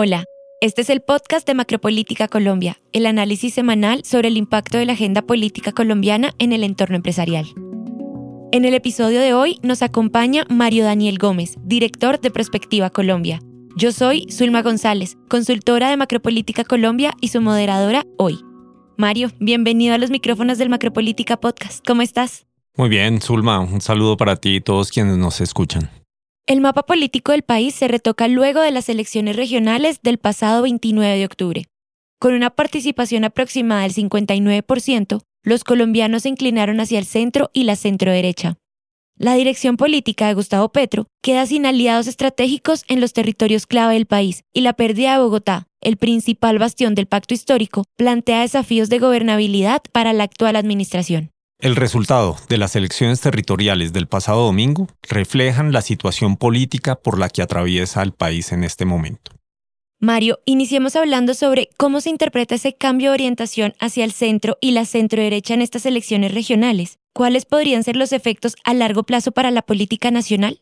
Hola, este es el podcast de Macropolítica Colombia, el análisis semanal sobre el impacto de la agenda política colombiana en el entorno empresarial. En el episodio de hoy nos acompaña Mario Daniel Gómez, director de Prospectiva Colombia. Yo soy Zulma González, consultora de Macropolítica Colombia y su moderadora hoy. Mario, bienvenido a los micrófonos del Macropolítica Podcast. ¿Cómo estás? Muy bien, Zulma, un saludo para ti y todos quienes nos escuchan. El mapa político del país se retoca luego de las elecciones regionales del pasado 29 de octubre. Con una participación aproximada del 59%, los colombianos se inclinaron hacia el centro y la centroderecha. La dirección política de Gustavo Petro queda sin aliados estratégicos en los territorios clave del país y la pérdida de Bogotá, el principal bastión del pacto histórico, plantea desafíos de gobernabilidad para la actual administración. El resultado de las elecciones territoriales del pasado domingo reflejan la situación política por la que atraviesa el país en este momento. Mario, iniciemos hablando sobre cómo se interpreta ese cambio de orientación hacia el centro y la centroderecha en estas elecciones regionales. ¿Cuáles podrían ser los efectos a largo plazo para la política nacional?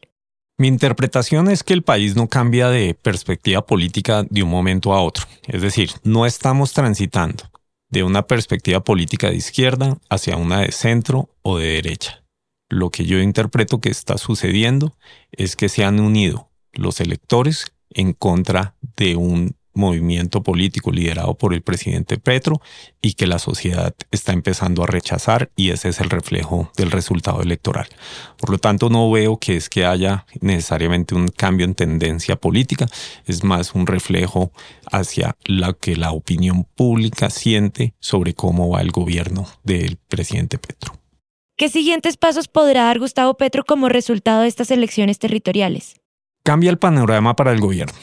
Mi interpretación es que el país no cambia de perspectiva política de un momento a otro. Es decir, no estamos transitando de una perspectiva política de izquierda hacia una de centro o de derecha. Lo que yo interpreto que está sucediendo es que se han unido los electores en contra de un movimiento político liderado por el presidente Petro y que la sociedad está empezando a rechazar y ese es el reflejo del resultado electoral. Por lo tanto, no veo que es que haya necesariamente un cambio en tendencia política, es más un reflejo hacia lo que la opinión pública siente sobre cómo va el gobierno del presidente Petro. ¿Qué siguientes pasos podrá dar Gustavo Petro como resultado de estas elecciones territoriales? Cambia el panorama para el gobierno.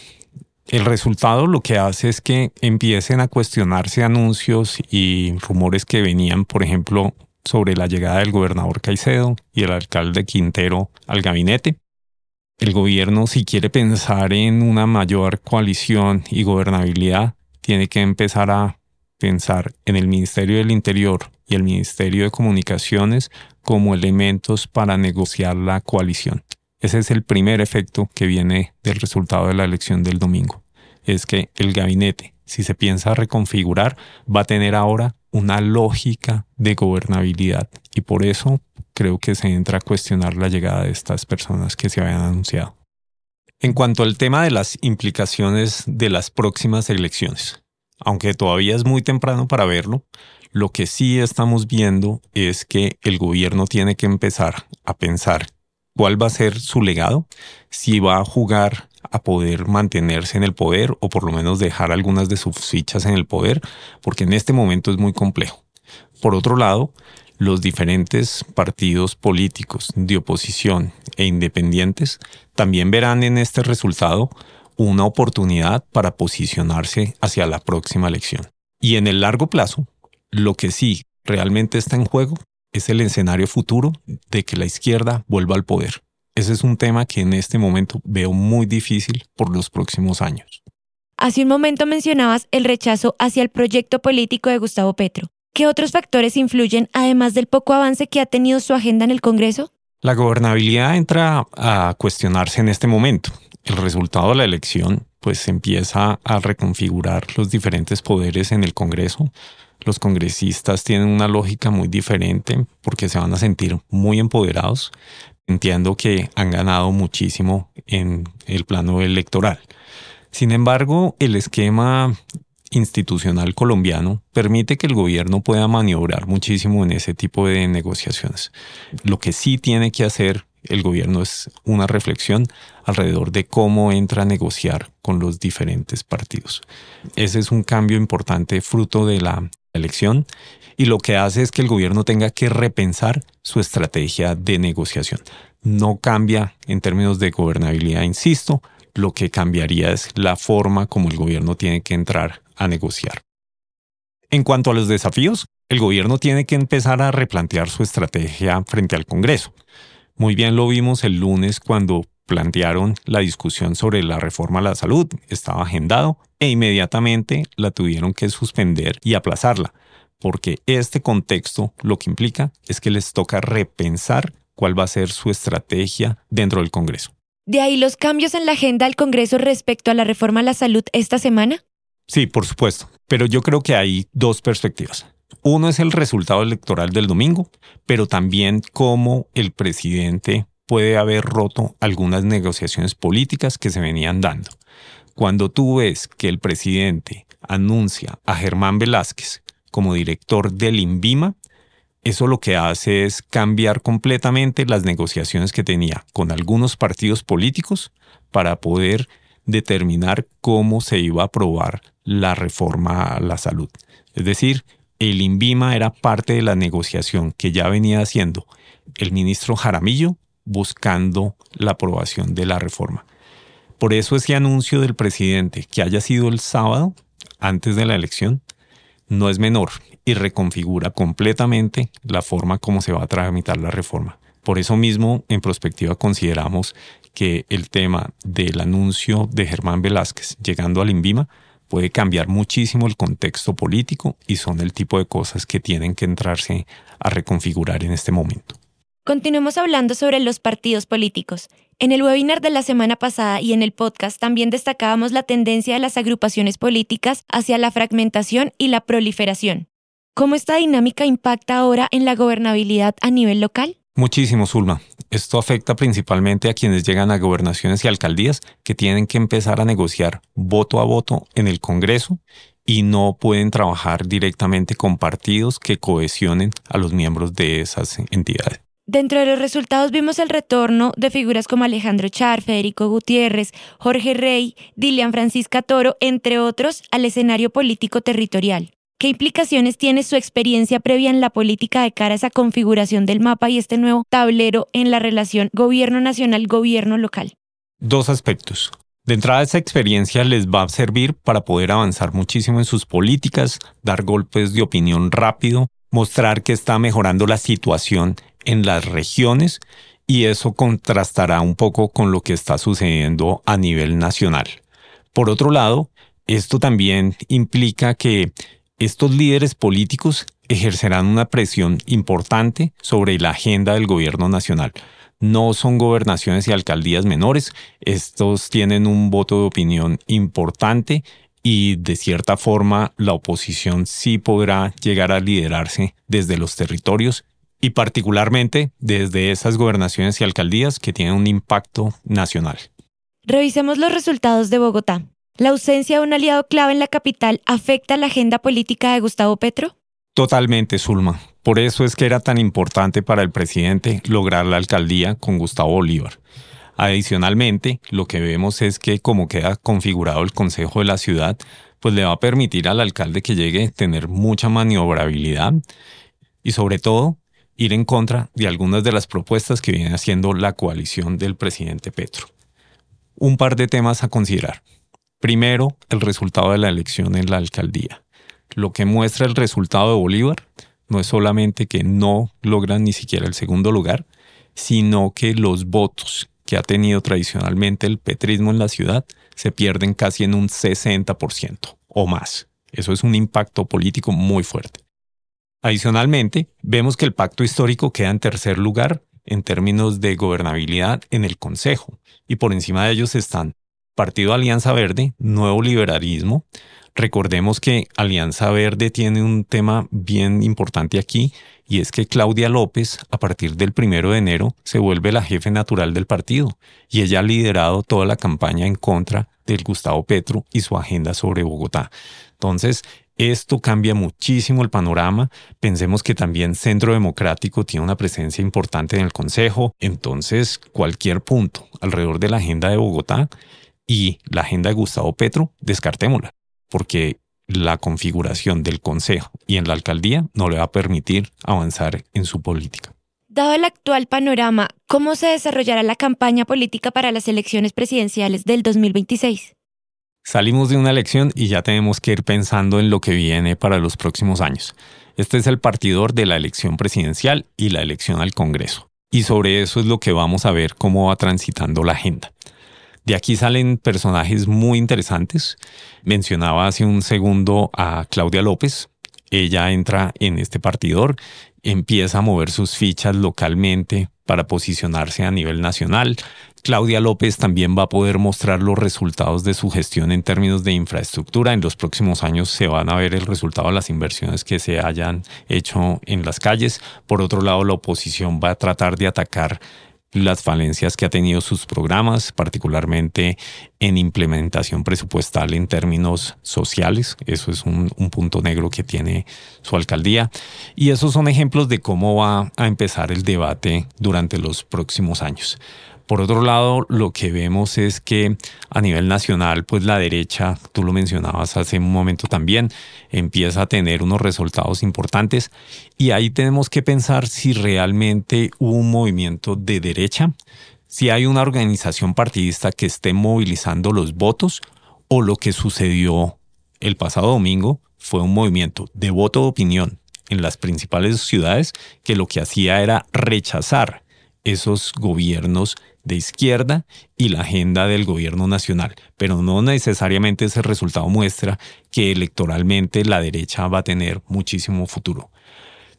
El resultado lo que hace es que empiecen a cuestionarse anuncios y rumores que venían, por ejemplo, sobre la llegada del gobernador Caicedo y el alcalde Quintero al gabinete. El gobierno, si quiere pensar en una mayor coalición y gobernabilidad, tiene que empezar a pensar en el Ministerio del Interior y el Ministerio de Comunicaciones como elementos para negociar la coalición. Ese es el primer efecto que viene del resultado de la elección del domingo. Es que el gabinete, si se piensa reconfigurar, va a tener ahora una lógica de gobernabilidad y por eso creo que se entra a cuestionar la llegada de estas personas que se habían anunciado. En cuanto al tema de las implicaciones de las próximas elecciones, aunque todavía es muy temprano para verlo, lo que sí estamos viendo es que el gobierno tiene que empezar a pensar cuál va a ser su legado, si va a jugar a poder mantenerse en el poder o por lo menos dejar algunas de sus fichas en el poder, porque en este momento es muy complejo. Por otro lado, los diferentes partidos políticos de oposición e independientes también verán en este resultado una oportunidad para posicionarse hacia la próxima elección. Y en el largo plazo, lo que sí realmente está en juego es el escenario futuro de que la izquierda vuelva al poder. Ese es un tema que en este momento veo muy difícil por los próximos años. Hace un momento mencionabas el rechazo hacia el proyecto político de Gustavo Petro. ¿Qué otros factores influyen, además del poco avance que ha tenido su agenda en el Congreso? La gobernabilidad entra a cuestionarse en este momento. El resultado de la elección pues empieza a reconfigurar los diferentes poderes en el Congreso los congresistas tienen una lógica muy diferente porque se van a sentir muy empoderados. Entiendo que han ganado muchísimo en el plano electoral. Sin embargo, el esquema institucional colombiano permite que el gobierno pueda maniobrar muchísimo en ese tipo de negociaciones. Lo que sí tiene que hacer el gobierno es una reflexión alrededor de cómo entra a negociar con los diferentes partidos. Ese es un cambio importante fruto de la elección y lo que hace es que el gobierno tenga que repensar su estrategia de negociación. No cambia en términos de gobernabilidad, insisto, lo que cambiaría es la forma como el gobierno tiene que entrar a negociar. En cuanto a los desafíos, el gobierno tiene que empezar a replantear su estrategia frente al Congreso. Muy bien lo vimos el lunes cuando plantearon la discusión sobre la reforma a la salud, estaba agendado e inmediatamente la tuvieron que suspender y aplazarla, porque este contexto lo que implica es que les toca repensar cuál va a ser su estrategia dentro del Congreso. ¿De ahí los cambios en la agenda del Congreso respecto a la reforma a la salud esta semana? Sí, por supuesto, pero yo creo que hay dos perspectivas. Uno es el resultado electoral del domingo, pero también cómo el presidente puede haber roto algunas negociaciones políticas que se venían dando. Cuando tú ves que el presidente anuncia a Germán Velázquez como director del INVIMA, eso lo que hace es cambiar completamente las negociaciones que tenía con algunos partidos políticos para poder determinar cómo se iba a aprobar la reforma a la salud. Es decir, el INVIMA era parte de la negociación que ya venía haciendo el ministro Jaramillo buscando la aprobación de la reforma. Por eso ese anuncio del presidente que haya sido el sábado antes de la elección no es menor y reconfigura completamente la forma como se va a tramitar la reforma. Por eso mismo, en prospectiva, consideramos que el tema del anuncio de Germán Velázquez llegando al INVIMA puede cambiar muchísimo el contexto político y son el tipo de cosas que tienen que entrarse a reconfigurar en este momento. Continuemos hablando sobre los partidos políticos. En el webinar de la semana pasada y en el podcast también destacábamos la tendencia de las agrupaciones políticas hacia la fragmentación y la proliferación. ¿Cómo esta dinámica impacta ahora en la gobernabilidad a nivel local? Muchísimo, Zulma. Esto afecta principalmente a quienes llegan a gobernaciones y alcaldías que tienen que empezar a negociar voto a voto en el Congreso y no pueden trabajar directamente con partidos que cohesionen a los miembros de esas entidades. Dentro de los resultados vimos el retorno de figuras como Alejandro Char, Federico Gutiérrez, Jorge Rey, Dilian Francisca Toro, entre otros, al escenario político territorial. ¿Qué implicaciones tiene su experiencia previa en la política de cara a esa configuración del mapa y este nuevo tablero en la relación gobierno nacional-gobierno local? Dos aspectos. De entrada, esa experiencia les va a servir para poder avanzar muchísimo en sus políticas, dar golpes de opinión rápido, mostrar que está mejorando la situación en las regiones y eso contrastará un poco con lo que está sucediendo a nivel nacional. Por otro lado, esto también implica que estos líderes políticos ejercerán una presión importante sobre la agenda del gobierno nacional. No son gobernaciones y alcaldías menores, estos tienen un voto de opinión importante y de cierta forma la oposición sí podrá llegar a liderarse desde los territorios y particularmente desde esas gobernaciones y alcaldías que tienen un impacto nacional. Revisemos los resultados de Bogotá. ¿La ausencia de un aliado clave en la capital afecta la agenda política de Gustavo Petro? Totalmente, Zulma. Por eso es que era tan importante para el presidente lograr la alcaldía con Gustavo Bolívar. Adicionalmente, lo que vemos es que como queda configurado el Consejo de la Ciudad, pues le va a permitir al alcalde que llegue tener mucha maniobrabilidad y sobre todo ir en contra de algunas de las propuestas que viene haciendo la coalición del presidente Petro. Un par de temas a considerar. Primero, el resultado de la elección en la alcaldía. Lo que muestra el resultado de Bolívar no es solamente que no logran ni siquiera el segundo lugar, sino que los votos que ha tenido tradicionalmente el petrismo en la ciudad se pierden casi en un 60% o más. Eso es un impacto político muy fuerte. Adicionalmente, vemos que el pacto histórico queda en tercer lugar en términos de gobernabilidad en el Consejo, y por encima de ellos están Partido Alianza Verde, Nuevo Liberalismo. Recordemos que Alianza Verde tiene un tema bien importante aquí y es que Claudia López, a partir del primero de enero, se vuelve la jefe natural del partido y ella ha liderado toda la campaña en contra del Gustavo Petro y su agenda sobre Bogotá. Entonces, esto cambia muchísimo el panorama. Pensemos que también Centro Democrático tiene una presencia importante en el Consejo. Entonces, cualquier punto alrededor de la agenda de Bogotá y la agenda de Gustavo Petro, descartémosla, porque la configuración del Consejo y en la alcaldía no le va a permitir avanzar en su política. Dado el actual panorama, ¿cómo se desarrollará la campaña política para las elecciones presidenciales del 2026? Salimos de una elección y ya tenemos que ir pensando en lo que viene para los próximos años. Este es el partidor de la elección presidencial y la elección al Congreso. Y sobre eso es lo que vamos a ver cómo va transitando la agenda. De aquí salen personajes muy interesantes. Mencionaba hace un segundo a Claudia López. Ella entra en este partidor, empieza a mover sus fichas localmente para posicionarse a nivel nacional. Claudia López también va a poder mostrar los resultados de su gestión en términos de infraestructura. En los próximos años se van a ver el resultado de las inversiones que se hayan hecho en las calles. Por otro lado, la oposición va a tratar de atacar las falencias que ha tenido sus programas, particularmente en implementación presupuestal en términos sociales. Eso es un, punto negro que tiene su alcaldía. Y esos son ejemplos de cómo va a empezar el debate durante los próximos años. Por otro lado, lo que vemos es que a nivel nacional, pues la derecha, tú lo mencionabas hace un momento también, empieza a tener unos resultados importantes. Y ahí tenemos que pensar si realmente hubo un movimiento de derecha, si hay una organización partidista que esté movilizando los votos o lo que sucedió el pasado domingo fue un movimiento de voto de opinión en las principales ciudades que lo que hacía era rechazar esos gobiernos de izquierda y la agenda del gobierno nacional, pero no necesariamente ese resultado muestra que electoralmente la derecha va a tener muchísimo futuro.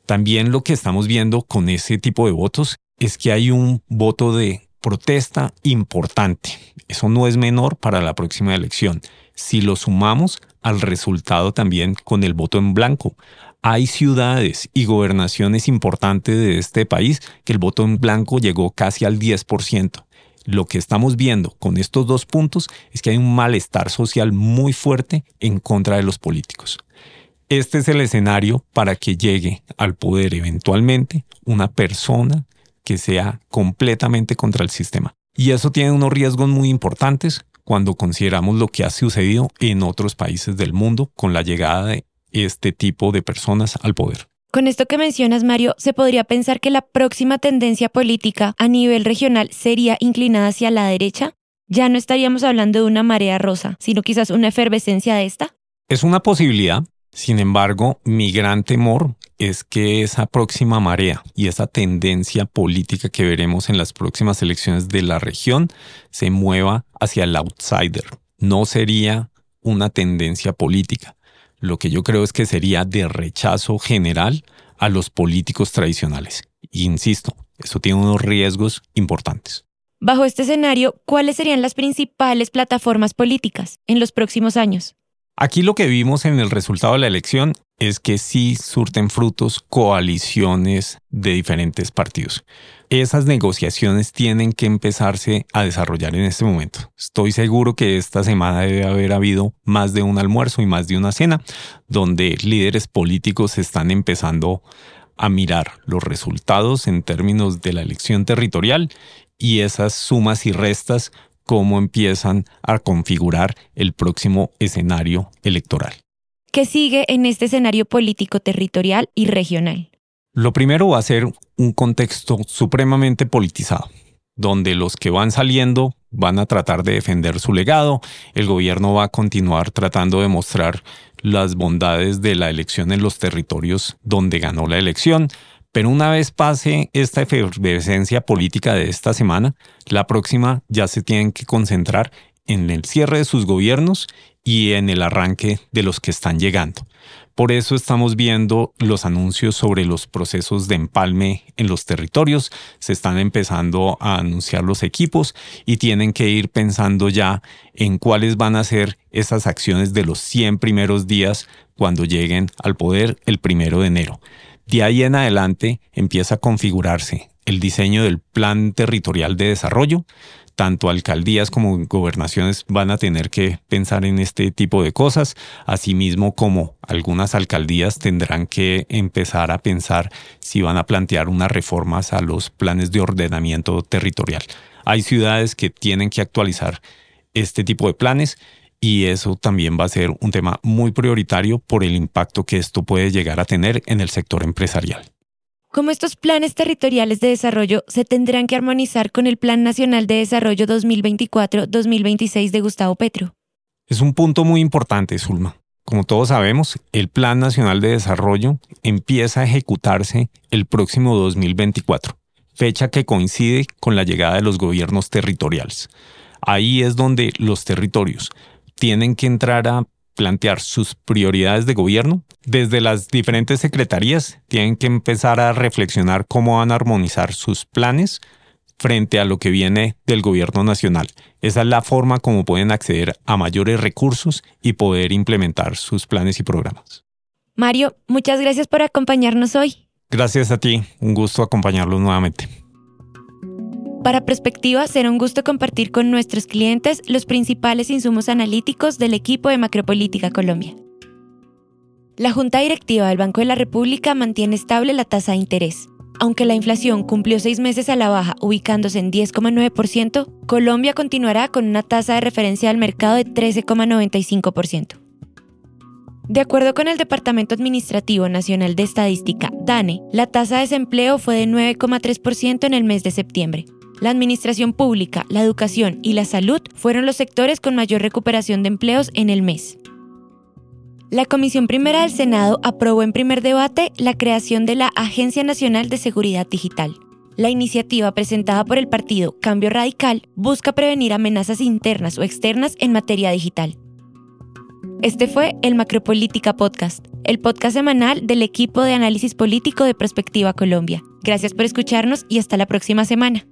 También lo que estamos viendo con ese tipo de votos es que hay un voto de protesta importante. Eso no es menor para la próxima elección. Si lo sumamos al resultado también con el voto en blanco, hay ciudades y gobernaciones importantes de este país que el voto en blanco llegó casi al 10%. Lo que estamos viendo con estos dos puntos es que hay un malestar social muy fuerte en contra de los políticos. Este es el escenario para que llegue al poder eventualmente una persona que sea completamente contra el sistema. Y eso tiene unos riesgos muy importantes cuando consideramos lo que ha sucedido en otros países del mundo con la llegada de este tipo de personas al poder. Con esto que mencionas, Mario, se podría pensar que la próxima tendencia política a nivel regional sería inclinada hacia la derecha. Ya no estaríamos hablando de una marea rosa, sino quizás una efervescencia de esta. Es una posibilidad. Sin embargo, mi gran temor es que esa próxima marea y esa tendencia política que veremos en las próximas elecciones de la región se mueva hacia el outsider. No sería una tendencia política, lo que yo creo es que sería de rechazo general a los políticos tradicionales. insisto, eso tiene unos riesgos importantes. Bajo este escenario, ¿cuáles serían las principales plataformas políticas en los próximos años? Aquí lo que vimos en el resultado de la elección es que sí surten frutos coaliciones de diferentes partidos. Esas negociaciones tienen que empezarse a desarrollar en este momento. Estoy seguro que esta semana debe haber habido más de un almuerzo y más de una cena donde líderes políticos están empezando a mirar los resultados en términos de la elección territorial y esas sumas y restas cómo empiezan a configurar el próximo escenario electoral. ¿Qué sigue en este escenario político territorial y regional? Lo primero va a ser un contexto supremamente politizado, donde los que van saliendo van a tratar de defender su legado, el gobierno va a continuar tratando de mostrar las bondades de la elección en los territorios donde ganó la elección, pero una vez pase esta efervescencia política de esta semana, la próxima ya se tienen que concentrar en el cierre de sus gobiernos y en el arranque de los que están llegando. Por eso estamos viendo los anuncios sobre los procesos de empalme en los territorios. Se están empezando a anunciar los equipos y tienen que ir pensando ya en cuáles van a ser esas acciones de los 100 primeros días cuando lleguen al poder el primero de enero. De ahí en adelante empieza a configurarse el diseño del plan territorial de desarrollo. Tanto alcaldías como gobernaciones van a tener que pensar en este tipo de cosas, asimismo como algunas alcaldías tendrán que empezar a pensar si van a plantear unas reformas a los planes de ordenamiento territorial. Hay ciudades que tienen que actualizar este tipo de planes y eso también va a ser un tema muy prioritario por el impacto que esto puede llegar a tener en el sector empresarial. ¿Cómo estos planes territoriales de desarrollo se tendrán que armonizar con el Plan Nacional de Desarrollo 2024-2026 de Gustavo Petro? Es un punto muy importante, Zulma. Como todos sabemos, el Plan Nacional de Desarrollo empieza a ejecutarse el próximo 2024, fecha que coincide con la llegada de los gobiernos territoriales. Ahí es donde los territorios tienen que entrar a plantear sus prioridades de gobierno, desde las diferentes secretarías tienen que empezar a reflexionar cómo van a armonizar sus planes frente a lo que viene del gobierno nacional. Esa es la forma como pueden acceder a mayores recursos y poder implementar sus planes y programas. Mario, muchas gracias por acompañarnos hoy. Gracias a ti, un gusto acompañarlos nuevamente. Para Perspectiva será un gusto compartir con nuestros clientes los principales insumos analíticos del equipo de Macropolítica Colombia. La Junta Directiva del Banco de la República mantiene estable la tasa de interés. Aunque la inflación cumplió seis meses a la baja, ubicándose en 10,9%, Colombia continuará con una tasa de referencia del mercado de 13,95%. De acuerdo con el Departamento Administrativo Nacional de Estadística, DANE, la tasa de desempleo fue de 9,3% en el mes de septiembre. La administración pública, la educación y la salud fueron los sectores con mayor recuperación de empleos en el mes. La Comisión Primera del Senado aprobó en primer debate la creación de la Agencia Nacional de Seguridad Digital. La iniciativa presentada por el partido Cambio Radical busca prevenir amenazas internas o externas en materia digital. Este fue el Macropolítica Podcast, el podcast semanal del equipo de análisis político de Prospectiva Colombia. Gracias por escucharnos y hasta la próxima semana.